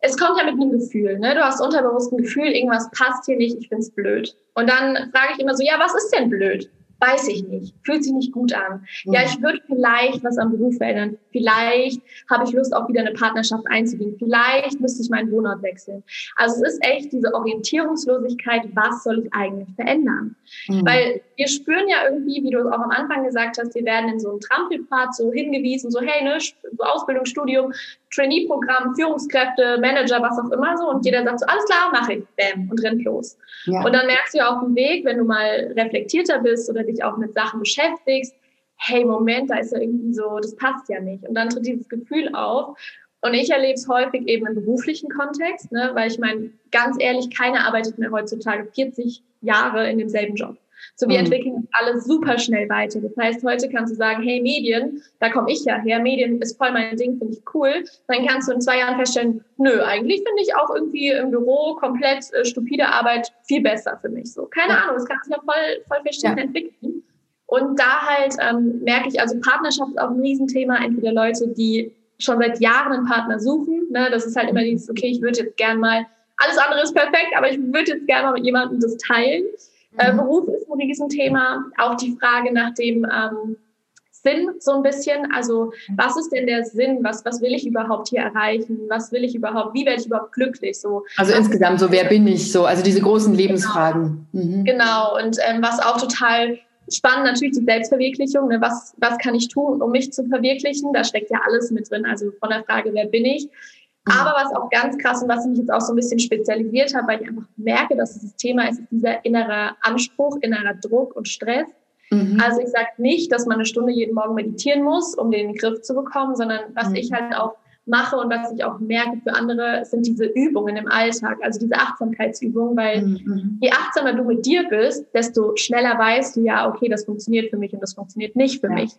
Speaker 1: Es kommt ja mit einem Gefühl. Ne? Du hast unterbewusst ein Gefühl, irgendwas passt hier nicht, ich finde es blöd. Und dann frage ich immer so, ja, was ist denn blöd? Weiß ich nicht. Fühlt sich nicht gut an. Mhm. Ja, ich würde vielleicht was am Beruf verändern. Vielleicht habe ich Lust, auch wieder eine Partnerschaft einzugehen. Vielleicht müsste ich meinen Wohnort wechseln. Also es ist echt diese Orientierungslosigkeit, was soll ich eigentlich verändern? Mhm. Weil wir spüren ja irgendwie, wie du es auch am Anfang gesagt hast, wir werden in so einem Trampelpfad so hingewiesen, so hey, ne, so Ausbildung, Studium, Trainee-Programm, Führungskräfte, Manager, was auch immer so. Und jeder sagt so, alles klar, mache ich, bam, und rennt los. Ja. Und dann merkst du ja auf dem Weg, wenn du mal reflektierter bist oder dich auch mit Sachen beschäftigst, hey, Moment, da ist ja irgendwie so, das passt ja nicht. Und dann tritt dieses Gefühl auf. Und ich erlebe es häufig eben im beruflichen Kontext, ne, weil ich meine, ganz ehrlich, keiner arbeitet mehr heutzutage 40 Jahre in demselben Job. So, wir mhm. entwickeln alles super schnell weiter. Das heißt, heute kannst du sagen, hey, Medien, da komme ich ja her, Medien ist voll mein Ding, finde ich cool. Dann kannst du in zwei Jahren feststellen, nö, eigentlich finde ich auch irgendwie im Büro komplett äh, stupide Arbeit viel besser für mich. So, keine ja. Ahnung, das kann sich ja voll, voll verschieden ja. entwickeln. Und da halt ähm, merke ich, also Partnerschaft ist auch ein Riesenthema. Entweder Leute, die schon seit Jahren einen Partner suchen. Ne? Das ist halt immer dieses, okay, ich würde jetzt gern mal, alles andere ist perfekt, aber ich würde jetzt gerne mal mit jemandem das teilen. Äh, mhm. Beruf ist ein Riesenthema. Auch die Frage nach dem ähm, Sinn so ein bisschen. Also was ist denn der Sinn? Was, was will ich überhaupt hier erreichen? Was will ich überhaupt? Wie werde ich überhaupt glücklich? So,
Speaker 2: also insgesamt so, wer bin ich? So, also diese großen genau. Lebensfragen.
Speaker 1: Genau, mhm. genau. und ähm, was auch total spannend natürlich die Selbstverwirklichung. Ne? Was, was kann ich tun, um mich zu verwirklichen? Da steckt ja alles mit drin. Also von der Frage, wer bin ich? Mhm. Aber was auch ganz krass und was ich mich jetzt auch so ein bisschen spezialisiert habe, weil ich einfach merke, dass dieses Thema ist, ist dieser innere Anspruch, innerer Druck und Stress. Mhm. Also ich sage nicht, dass man eine Stunde jeden Morgen meditieren muss, um den Griff zu bekommen, sondern was mhm. ich halt auch mache und was ich auch merke für andere, sind diese Übungen im Alltag, also diese Achtsamkeitsübungen, weil mhm. je achtsamer du mit dir bist, desto schneller weißt du ja, okay, das funktioniert für mich und das funktioniert nicht für ja. mich.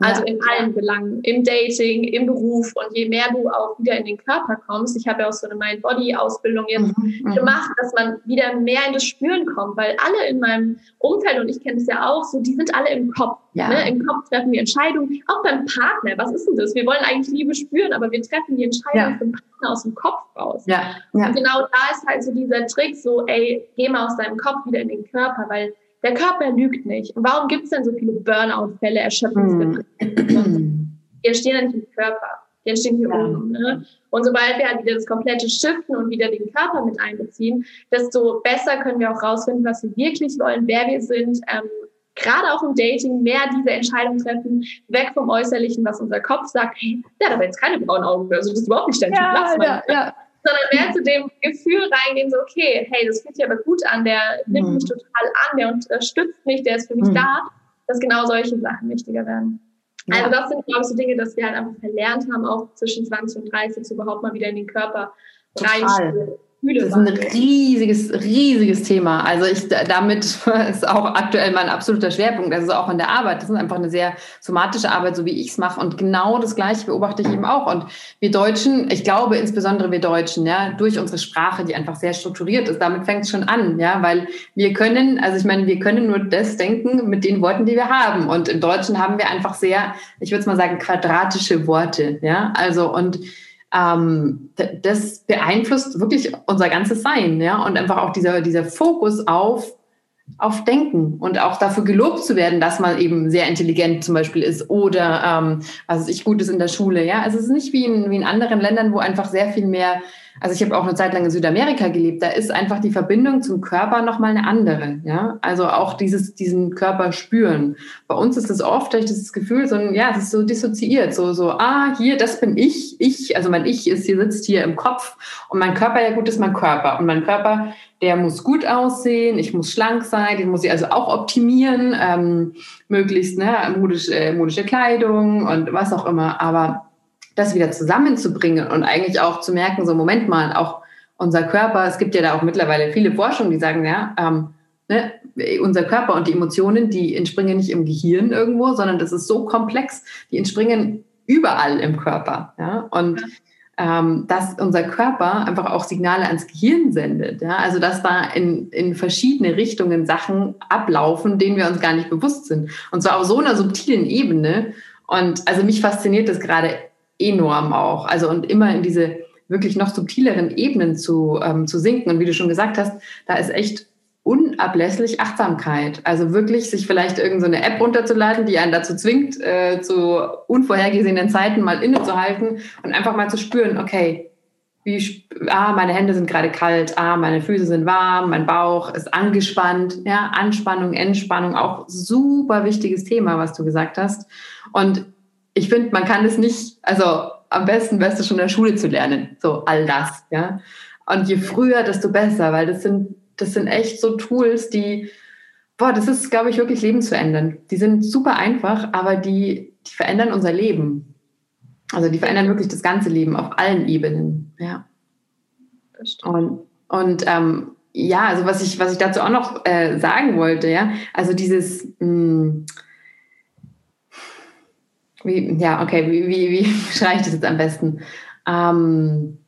Speaker 1: Also ja. in allen Belangen, im Dating, im Beruf und je mehr du auch wieder in den Körper kommst, ich habe ja auch so eine Mind-Body-Ausbildung jetzt mhm, mhm. gemacht, dass man wieder mehr in das Spüren kommt, weil alle in meinem Umfeld, und ich kenne es ja auch, so, die sind alle im Kopf. Ja. Ne? Im Kopf treffen wir Entscheidungen, auch beim Partner, was ist denn das? Wir wollen eigentlich Liebe spüren, aber wir treffen die Entscheidung ja. den Partner aus dem Kopf raus. Ja. Und genau da ist halt so dieser Trick, so, ey, geh mal aus deinem Kopf wieder in den Körper, weil der Körper lügt nicht. Und warum gibt es denn so viele Burnout-Fälle, Erschöpfungsdepressionen? Mm. Die entstehen ja nicht im Körper, die entstehen hier ja. oben. Ne? Und sobald wir halt wieder das komplette Shiften und wieder den Körper mit einbeziehen, desto besser können wir auch rausfinden, was wir wirklich wollen, wer wir sind. Ähm, Gerade auch im Dating mehr diese Entscheidung treffen, weg vom Äußerlichen, was unser Kopf sagt, hey, der hat aber jetzt keine braunen Augen mehr, also das ist überhaupt nicht dein ja, Typ, lass mal. Ja, ja sondern mehr zu dem Gefühl reingehen, so, okay, hey, das fühlt sich aber gut an, der nimmt mhm. mich total an, der unterstützt mich, der ist für mich mhm. da, dass genau solche Sachen wichtiger werden. Ja. Also das sind, glaube ich, so Dinge, dass wir halt einfach verlernt haben, auch zwischen 20 und 30 überhaupt mal wieder in den Körper reinspüren.
Speaker 2: das ist ein riesiges, riesiges Thema. Also ich, damit ist auch aktuell mein absoluter Schwerpunkt. Also auch in der Arbeit. Das ist einfach eine sehr somatische Arbeit, so wie ich es mache. Und genau das Gleiche beobachte ich eben auch. Und wir Deutschen, ich glaube insbesondere wir Deutschen, ja, durch unsere Sprache, die einfach sehr strukturiert ist, damit fängt es schon an, ja, weil wir können, also ich meine, wir können nur das denken mit den Worten, die wir haben. Und im Deutschen haben wir einfach sehr, ich würde es mal sagen, quadratische Worte, ja. Also und ähm, das beeinflusst wirklich unser ganzes Sein, ja, und einfach auch dieser, dieser Fokus auf, auf Denken und auch dafür gelobt zu werden, dass man eben sehr intelligent zum Beispiel ist oder ähm, was ist ich gut ist in der Schule, ja. Also es ist nicht wie in, wie in anderen Ländern, wo einfach sehr viel mehr also ich habe auch eine Zeit lang in Südamerika gelebt, da ist einfach die Verbindung zum Körper nochmal eine andere, ja. Also auch dieses, diesen Körper spüren. Bei uns ist es oft, ich das Gefühl, so ein, ja, es ist so dissoziiert, so, so, ah, hier, das bin ich, ich, also mein Ich ist hier, sitzt hier im Kopf und mein Körper, ja gut, ist mein Körper und mein Körper, der muss gut aussehen, ich muss schlank sein, den muss ich also auch optimieren, ähm, möglichst, ne, modische, äh, modische Kleidung und was auch immer, aber das wieder zusammenzubringen und eigentlich auch zu merken, so Moment mal, auch unser Körper, es gibt ja da auch mittlerweile viele Forschungen, die sagen, ja, ähm, ne, unser Körper und die Emotionen, die entspringen nicht im Gehirn irgendwo, sondern das ist so komplex, die entspringen überall im Körper. Ja? Und ähm, dass unser Körper einfach auch Signale ans Gehirn sendet. Ja? Also dass da in, in verschiedene Richtungen Sachen ablaufen, denen wir uns gar nicht bewusst sind. Und zwar auf so einer subtilen Ebene. Und also mich fasziniert das gerade enorm auch. Also und immer in diese wirklich noch subtileren Ebenen zu, ähm, zu sinken. Und wie du schon gesagt hast, da ist echt unablässlich Achtsamkeit. Also wirklich sich vielleicht irgendeine so App runterzuladen, die einen dazu zwingt, äh, zu unvorhergesehenen Zeiten mal innezuhalten und einfach mal zu spüren, okay, wie, ah, meine Hände sind gerade kalt, ah, meine Füße sind warm, mein Bauch ist angespannt, ja, Anspannung, Entspannung, auch super wichtiges Thema, was du gesagt hast. Und ich finde, man kann es nicht, also am besten wärst du schon in der Schule zu lernen, so all das, ja. Und je früher, desto besser, weil das sind, das sind echt so Tools, die, boah, das ist, glaube ich, wirklich lebensverändernd. Die sind super einfach, aber die, die verändern unser Leben. Also die verändern wirklich das ganze Leben auf allen Ebenen, ja. Und, und ähm, ja, also was ich, was ich dazu auch noch äh, sagen wollte, ja, also dieses, mh, hm, wie, ja, okay, wie, wie, wie schreibe ich das jetzt am besten? Ähm,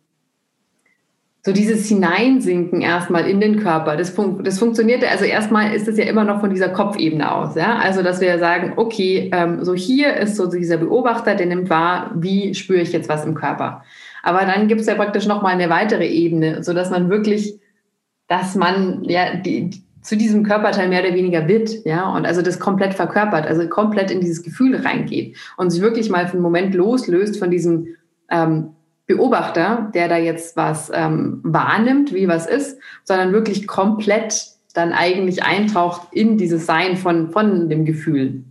Speaker 2: so dieses Hineinsinken erstmal in den Körper, das, fun das funktioniert, also erstmal ist es ja immer noch von dieser Kopfebene aus, ja, also dass wir sagen, okay, ähm, so hier ist so dieser Beobachter, der nimmt wahr, wie spüre ich jetzt was im Körper. Aber dann gibt es ja praktisch nochmal eine weitere Ebene, so dass man wirklich, dass man ja die, zu diesem Körperteil mehr oder weniger wird, ja, und also das komplett verkörpert, also komplett in dieses Gefühl reingeht und sich wirklich mal für einen Moment loslöst von diesem ähm, Beobachter, der da jetzt was ähm, wahrnimmt, wie was ist, sondern wirklich komplett dann eigentlich eintaucht in dieses Sein von, von dem Gefühl,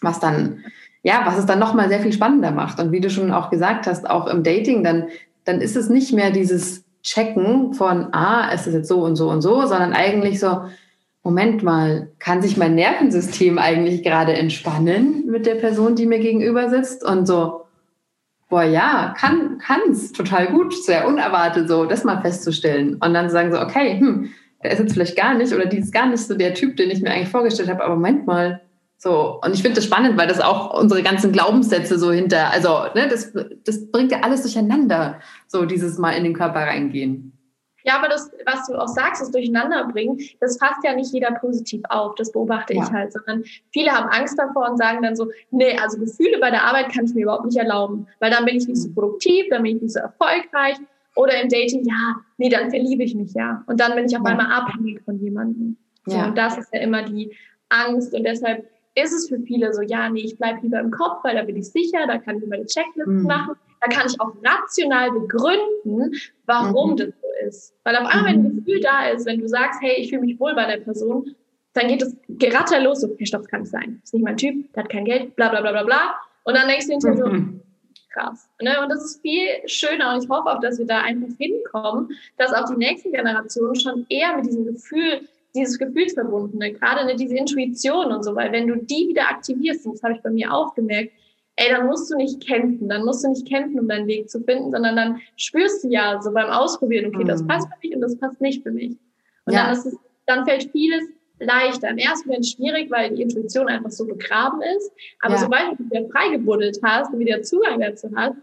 Speaker 2: was dann, ja, was es dann nochmal sehr viel spannender macht. Und wie du schon auch gesagt hast, auch im Dating, dann, dann ist es nicht mehr dieses Checken von, ah, ist es jetzt so und so und so, sondern eigentlich so, Moment mal, kann sich mein Nervensystem eigentlich gerade entspannen mit der Person, die mir gegenüber sitzt? Und so, boah, ja, kann, kann's total gut, sehr unerwartet so, das mal festzustellen. Und dann sagen so, okay, hm, der ist jetzt vielleicht gar nicht oder die ist gar nicht so der Typ, den ich mir eigentlich vorgestellt habe, aber Moment mal, so, und ich finde das spannend, weil das auch unsere ganzen Glaubenssätze so hinter, also, ne, das, das bringt ja alles durcheinander, so dieses Mal in den Körper reingehen.
Speaker 1: Ja, aber das, was du auch sagst, das Durcheinanderbringen, das fasst ja nicht jeder positiv auf. Das beobachte ja. ich halt, sondern viele haben Angst davor und sagen dann so, nee, also Gefühle bei der Arbeit kann ich mir überhaupt nicht erlauben, weil dann bin ich nicht so mhm. produktiv, dann bin ich nicht so erfolgreich. Oder im Dating, ja, nee, dann verliebe ich mich ja. Und dann bin ich auf ja. einmal abhängig von jemandem. So, ja. Und das ist ja immer die Angst. Und deshalb ist es für viele so, ja, nee, ich bleibe lieber im Kopf, weil da bin ich sicher, da kann ich meine Checklisten mhm. machen. Da kann ich auch rational begründen, warum mhm. das so ist. Weil auf einmal, wenn ein Gefühl da ist, wenn du sagst, hey, ich fühle mich wohl bei der Person, dann geht es geratter los, so, okay, stopp, das kann nicht sein. Das ist nicht mein Typ, der hat kein Geld, bla, bla, bla, bla, bla. Und dann denkst du hinterher so, mhm. krass. Ne? Und das ist viel schöner und ich hoffe auch, dass wir da einfach hinkommen, dass auch die nächsten Generationen schon eher mit diesem Gefühl, dieses Gefühlsverbundene, gerade ne, diese Intuition und so, weil wenn du die wieder aktivierst, und das habe ich bei mir auch gemerkt, ey, dann musst du nicht kämpfen, dann musst du nicht kämpfen, um deinen Weg zu finden, sondern dann spürst du ja so beim Ausprobieren, okay, das mhm. passt für mich und das passt nicht für mich. Und ja. dann, ist es, dann fällt vieles leichter. Im ersten Moment schwierig, weil die Intuition einfach so begraben ist. Aber ja. sobald du dich wieder freigebuddelt hast und wieder Zugang dazu hast,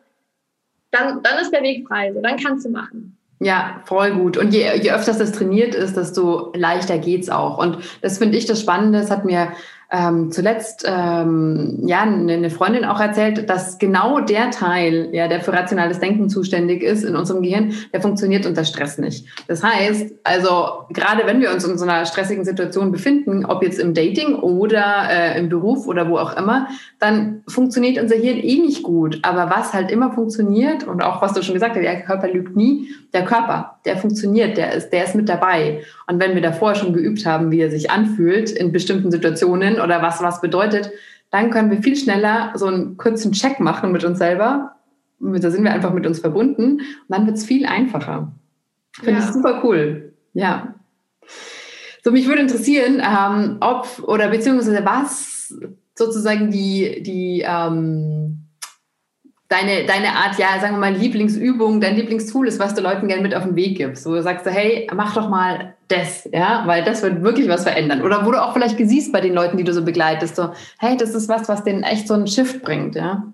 Speaker 1: dann, dann ist der Weg frei. So, dann kannst du machen.
Speaker 2: Ja, voll gut. Und je, je öfters das trainiert ist, desto leichter geht's auch. Und das finde ich das Spannende. Das hat mir ähm, zuletzt ähm, ja eine Freundin auch erzählt, dass genau der Teil, ja, der für rationales Denken zuständig ist in unserem Gehirn, der funktioniert unter Stress nicht. Das heißt, also gerade wenn wir uns in so einer stressigen Situation befinden, ob jetzt im Dating oder äh, im Beruf oder wo auch immer, dann funktioniert unser Hirn eh nicht gut. Aber was halt immer funktioniert und auch was du schon gesagt hast, der Körper lügt nie, der Körper, der funktioniert, der ist, der ist mit dabei. Und wenn wir davor schon geübt haben, wie er sich anfühlt in bestimmten Situationen oder was was bedeutet, dann können wir viel schneller so einen kurzen Check machen mit uns selber. Da sind wir einfach mit uns verbunden und dann wird es viel einfacher. Finde ja. ich super cool. Ja. So, mich würde interessieren, ähm, ob oder beziehungsweise was sozusagen die, die ähm, deine, deine Art, ja, sagen wir mal, Lieblingsübung, dein Lieblingstool ist, was du Leuten gerne mit auf den Weg gibst. Wo du sagst, hey, mach doch mal das, ja, weil das wird wirklich was verändern. Oder wo du auch vielleicht siehst bei den Leuten, die du so begleitest, so, hey, das ist was, was denen echt so einen Shift bringt, ja.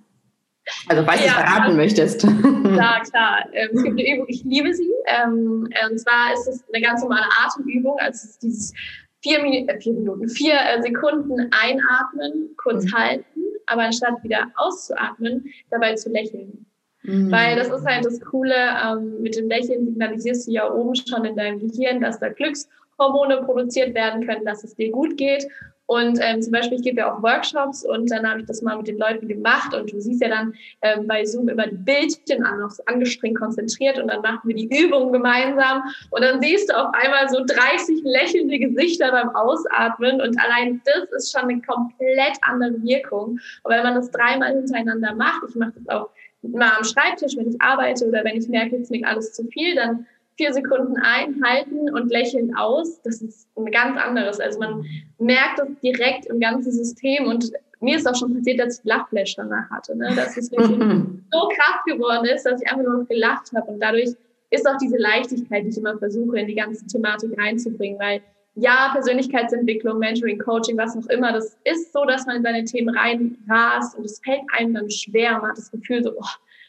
Speaker 2: Also, falls ja, du es verraten möchtest.
Speaker 1: Klar, klar. Ähm, es gibt eine Übung, ich liebe sie. Ähm, und zwar ist es eine ganz normale Atemübung. Also, es ist dieses vier, Minuten, äh, vier Minuten, vier äh, Sekunden einatmen, kurz mhm. halten, aber anstatt wieder auszuatmen, dabei zu lächeln. Mhm. Weil das ist halt das Coole, ähm, mit dem Lächeln signalisierst du ja oben schon in deinem Gehirn, dass da Glückshormone produziert werden können, dass es dir gut geht. Und ähm, zum Beispiel, ich gebe ja auch Workshops und dann habe ich das mal mit den Leuten gemacht und du siehst ja dann ähm, bei Zoom immer die Bildchen an, noch so angestrengt konzentriert und dann machen wir die Übungen gemeinsam und dann siehst du auf einmal so 30 lächelnde Gesichter beim Ausatmen und allein das ist schon eine komplett andere Wirkung. Und wenn man das dreimal hintereinander macht, ich mache das auch mal am Schreibtisch, wenn ich arbeite oder wenn ich merke, jetzt mir alles zu viel, dann vier Sekunden einhalten und lächelnd aus. Das ist ein ganz anderes. Also man merkt es direkt im ganzen System und mir ist auch schon passiert, dass ich Lachflash danach hatte. Ne? Dass es wirklich so krass geworden ist, dass ich einfach nur noch gelacht habe und dadurch ist auch diese Leichtigkeit, die ich immer versuche, in die ganze Thematik reinzubringen, weil ja, Persönlichkeitsentwicklung, Mentoring, Coaching, was auch immer, das ist so, dass man in seine Themen reinrast und es fällt einem dann schwer. Man hat das Gefühl so, oh,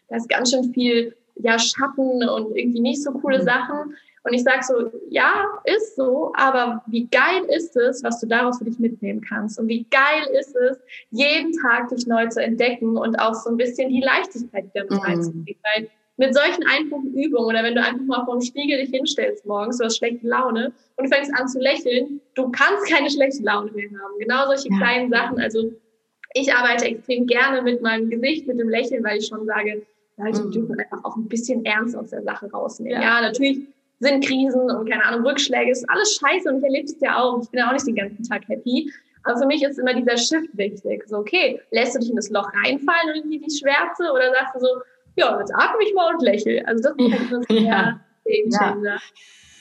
Speaker 1: da ist ganz schön viel ja, Schatten und irgendwie nicht so coole mhm. Sachen. Und ich sage so, ja, ist so, aber wie geil ist es, was du daraus für dich mitnehmen kannst? Und wie geil ist es, jeden Tag dich neu zu entdecken und auch so ein bisschen die Leichtigkeit wieder mit mhm. reinzubringen. Weil mit solchen einfachen Übungen oder wenn du einfach mal vor dem Spiegel dich hinstellst morgens, du hast schlechte Laune und du fängst an zu lächeln, du kannst keine schlechte Laune mehr haben. Genau solche ja. kleinen Sachen. Also ich arbeite extrem gerne mit meinem Gesicht, mit dem Lächeln, weil ich schon sage, Leute mhm. dürfen einfach auch ein bisschen ernst aus der Sache rausnehmen. Ja, ja natürlich sind Krisen und keine Ahnung, Rückschläge, ist alles scheiße und ich erlebe es ja auch. Ich bin ja auch nicht den ganzen Tag happy. Aber für mich ist immer dieser Shift wichtig. So, okay, lässt du dich in das Loch reinfallen und irgendwie die Schwärze oder sagst du so, ja, jetzt atme ich mal und lächle. Also das ist so ja.
Speaker 2: ja.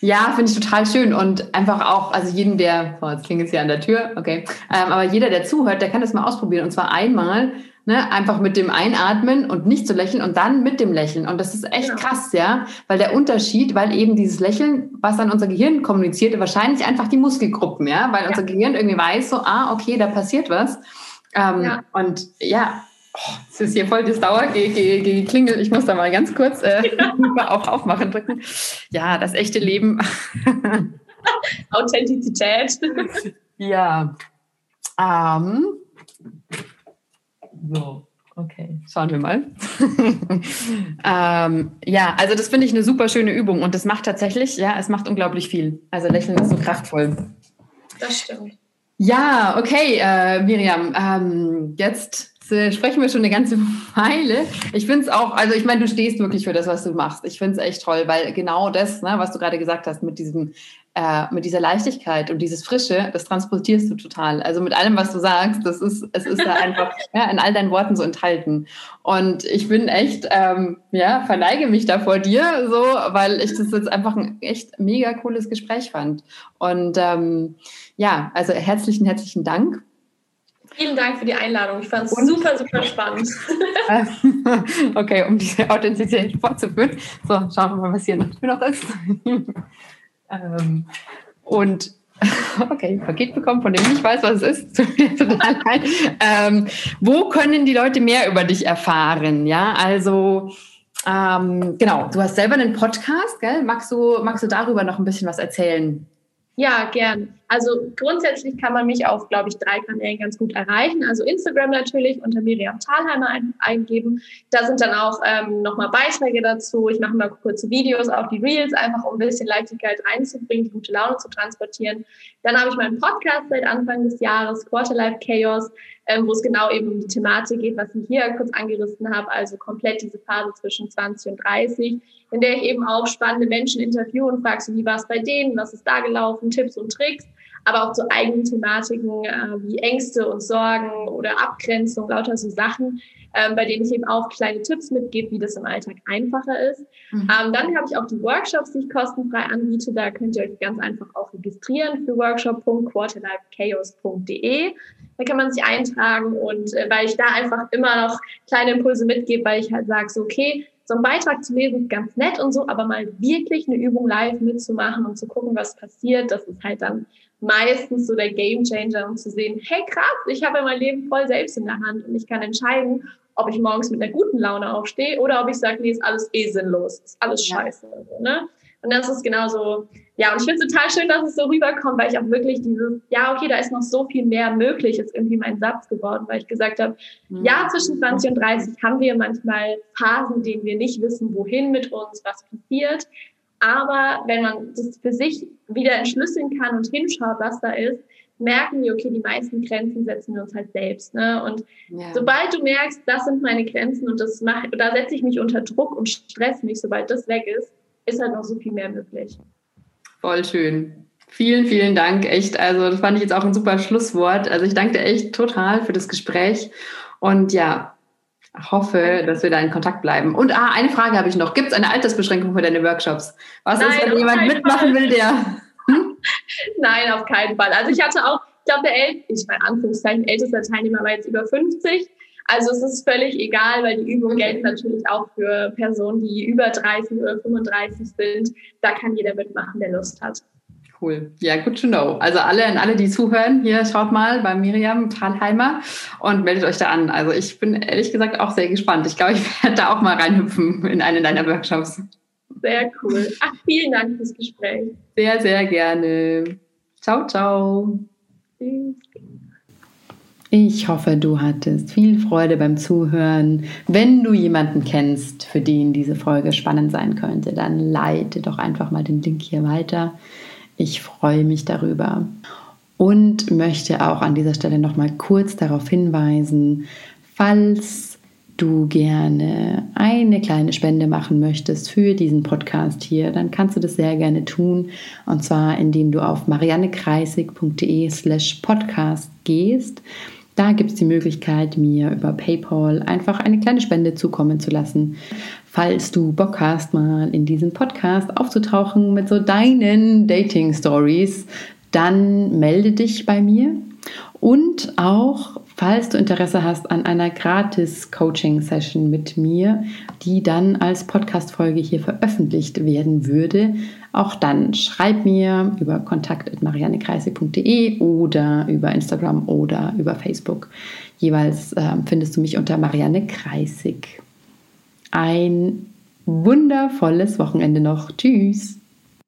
Speaker 2: Ja, finde ich total schön und einfach auch, also jeden, der, oh, jetzt klingelt es ja an der Tür, okay, ähm, aber jeder, der zuhört, der kann das mal ausprobieren und zwar einmal Ne, einfach mit dem Einatmen und nicht zu lächeln und dann mit dem Lächeln. Und das ist echt ja. krass, ja, weil der Unterschied, weil eben dieses Lächeln, was an unser Gehirn kommuniziert, wahrscheinlich einfach die Muskelgruppen, ja, weil ja. unser Gehirn irgendwie weiß, so, ah, okay, da passiert was. Ähm, ja. Und ja, oh, es ist hier voll das Dauergeklingel. Ich muss da mal ganz kurz äh, auf Aufmachen drücken. Ja, das echte Leben.
Speaker 1: Authentizität.
Speaker 2: ja. Ähm, so, okay, schauen wir mal. ähm, ja, also das finde ich eine super schöne Übung und das macht tatsächlich, ja, es macht unglaublich viel. Also Lächeln ist so kraftvoll.
Speaker 1: Das stimmt.
Speaker 2: Ja, okay, äh, Miriam, ähm, jetzt äh, sprechen wir schon eine ganze Weile. Ich finde es auch, also ich meine, du stehst wirklich für das, was du machst. Ich finde es echt toll, weil genau das, ne, was du gerade gesagt hast, mit diesem äh, mit dieser Leichtigkeit und dieses Frische, das transportierst du total. Also mit allem, was du sagst, das ist, es ist da einfach ja, in all deinen Worten so enthalten. Und ich bin echt, ähm, ja, verneige mich da vor dir so, weil ich das jetzt einfach ein echt mega cooles Gespräch fand. Und ähm, ja, also herzlichen, herzlichen Dank.
Speaker 1: Vielen Dank für die Einladung. Ich fand es super, super spannend.
Speaker 2: okay, um diese Authentizität fortzuführen. So, schauen wir mal, was hier noch ist. ähm, und okay, ein Paket bekommen, von dem ich nicht weiß, was es ist. ähm, wo können die Leute mehr über dich erfahren? Ja, also ähm, genau, du hast selber einen Podcast, gell? Magst du, magst du darüber noch ein bisschen was erzählen?
Speaker 1: Ja, gern. Also grundsätzlich kann man mich auf, glaube ich, drei Kanälen ganz gut erreichen. Also Instagram natürlich unter Miriam Thalheimer ein, eingeben. Da sind dann auch ähm, nochmal Beiträge dazu. Ich mache mal kurze Videos auf die Reels, einfach um ein bisschen Leichtigkeit reinzubringen, die gute Laune zu transportieren. Dann habe ich meinen Podcast seit Anfang des Jahres, Quarterlife Chaos, ähm, wo es genau eben um die Thematik geht, was ich hier kurz angerissen habe. Also komplett diese Phase zwischen 20 und 30 in der ich eben auch spannende Menschen interviewe und frage, so, wie war es bei denen, was ist da gelaufen, Tipps und Tricks, aber auch zu eigenen Thematiken äh, wie Ängste und Sorgen oder Abgrenzung, lauter so Sachen, ähm, bei denen ich eben auch kleine Tipps mitgebe, wie das im Alltag einfacher ist. Mhm. Ähm, dann habe ich auch die Workshops, die ich kostenfrei anbiete. Da könnt ihr euch ganz einfach auch registrieren für workshop.quarterlifechaos.de. Da kann man sich eintragen und äh, weil ich da einfach immer noch kleine Impulse mitgebe, weil ich halt sage, so okay, so einen Beitrag zu lesen ist ganz nett und so, aber mal wirklich eine Übung live mitzumachen und zu gucken, was passiert, das ist halt dann meistens so der Gamechanger, um zu sehen, hey krass, ich habe mein Leben voll selbst in der Hand und ich kann entscheiden, ob ich morgens mit einer guten Laune aufstehe oder ob ich sage, nee, ist alles eh sinnlos, ist alles ja. scheiße. Ne? Und das ist genauso, ja, und ich finde es total schön, dass es so rüberkommt, weil ich auch wirklich dieses, ja, okay, da ist noch so viel mehr möglich, ist irgendwie mein Satz geworden, weil ich gesagt habe, mhm. ja, zwischen 20 und 30 haben wir manchmal Phasen, in denen wir nicht wissen, wohin mit uns, was passiert. Aber wenn man das für sich wieder entschlüsseln kann und hinschaut, was da ist, merken wir, okay, die meisten Grenzen setzen wir uns halt selbst. Ne? Und ja. sobald du merkst, das sind meine Grenzen und das mache, da setze ich mich unter Druck und stress mich, sobald das weg ist, ist halt noch so viel mehr möglich.
Speaker 2: Voll schön. Vielen, vielen Dank. Echt, also das fand ich jetzt auch ein super Schlusswort. Also ich danke dir echt total für das Gespräch und ja, hoffe, dass wir da in Kontakt bleiben. Und ah, eine Frage habe ich noch. Gibt es eine Altersbeschränkung für deine Workshops? Was Nein, ist, wenn jemand mitmachen Fall. will, der... Hm?
Speaker 1: Nein, auf keinen Fall. Also ich hatte auch, ich glaube, der äl ich meine, Anführungszeichen, ältester Teilnehmer war jetzt über 50. Also es ist völlig egal, weil die Übungen gelten natürlich auch für Personen, die über 30 oder 35 sind. Da kann jeder mitmachen, der Lust hat.
Speaker 2: Cool. Ja, good to know. Also alle an alle, die zuhören, hier schaut mal bei Miriam Thalheimer und meldet euch da an. Also ich bin ehrlich gesagt auch sehr gespannt. Ich glaube, ich werde da auch mal reinhüpfen in einen deiner Workshops.
Speaker 1: Sehr cool. Ach, vielen Dank fürs Gespräch.
Speaker 2: Sehr, sehr gerne. Ciao, ciao. Tschüss. Ich hoffe, du hattest viel Freude beim Zuhören. Wenn du jemanden kennst, für den diese Folge spannend sein könnte, dann leite doch einfach mal den Link hier weiter. Ich freue mich darüber und möchte auch an dieser Stelle noch mal kurz darauf hinweisen, falls du gerne eine kleine Spende machen möchtest für diesen Podcast hier, dann kannst du das sehr gerne tun. Und zwar, indem du auf mariannekreisig.de slash podcast gehst. Da gibt es die Möglichkeit, mir über PayPal einfach eine kleine Spende zukommen zu lassen. Falls du Bock hast, mal in diesem Podcast aufzutauchen mit so deinen Dating-Stories, dann melde dich bei mir. Und auch, falls du Interesse hast an einer gratis Coaching-Session mit mir, die dann als Podcast-Folge hier veröffentlicht werden würde, auch dann schreib mir über kontakt.mariannekreisig.de oder über Instagram oder über Facebook. Jeweils äh, findest du mich unter Marianne Kreisig. Ein wundervolles Wochenende noch. Tschüss.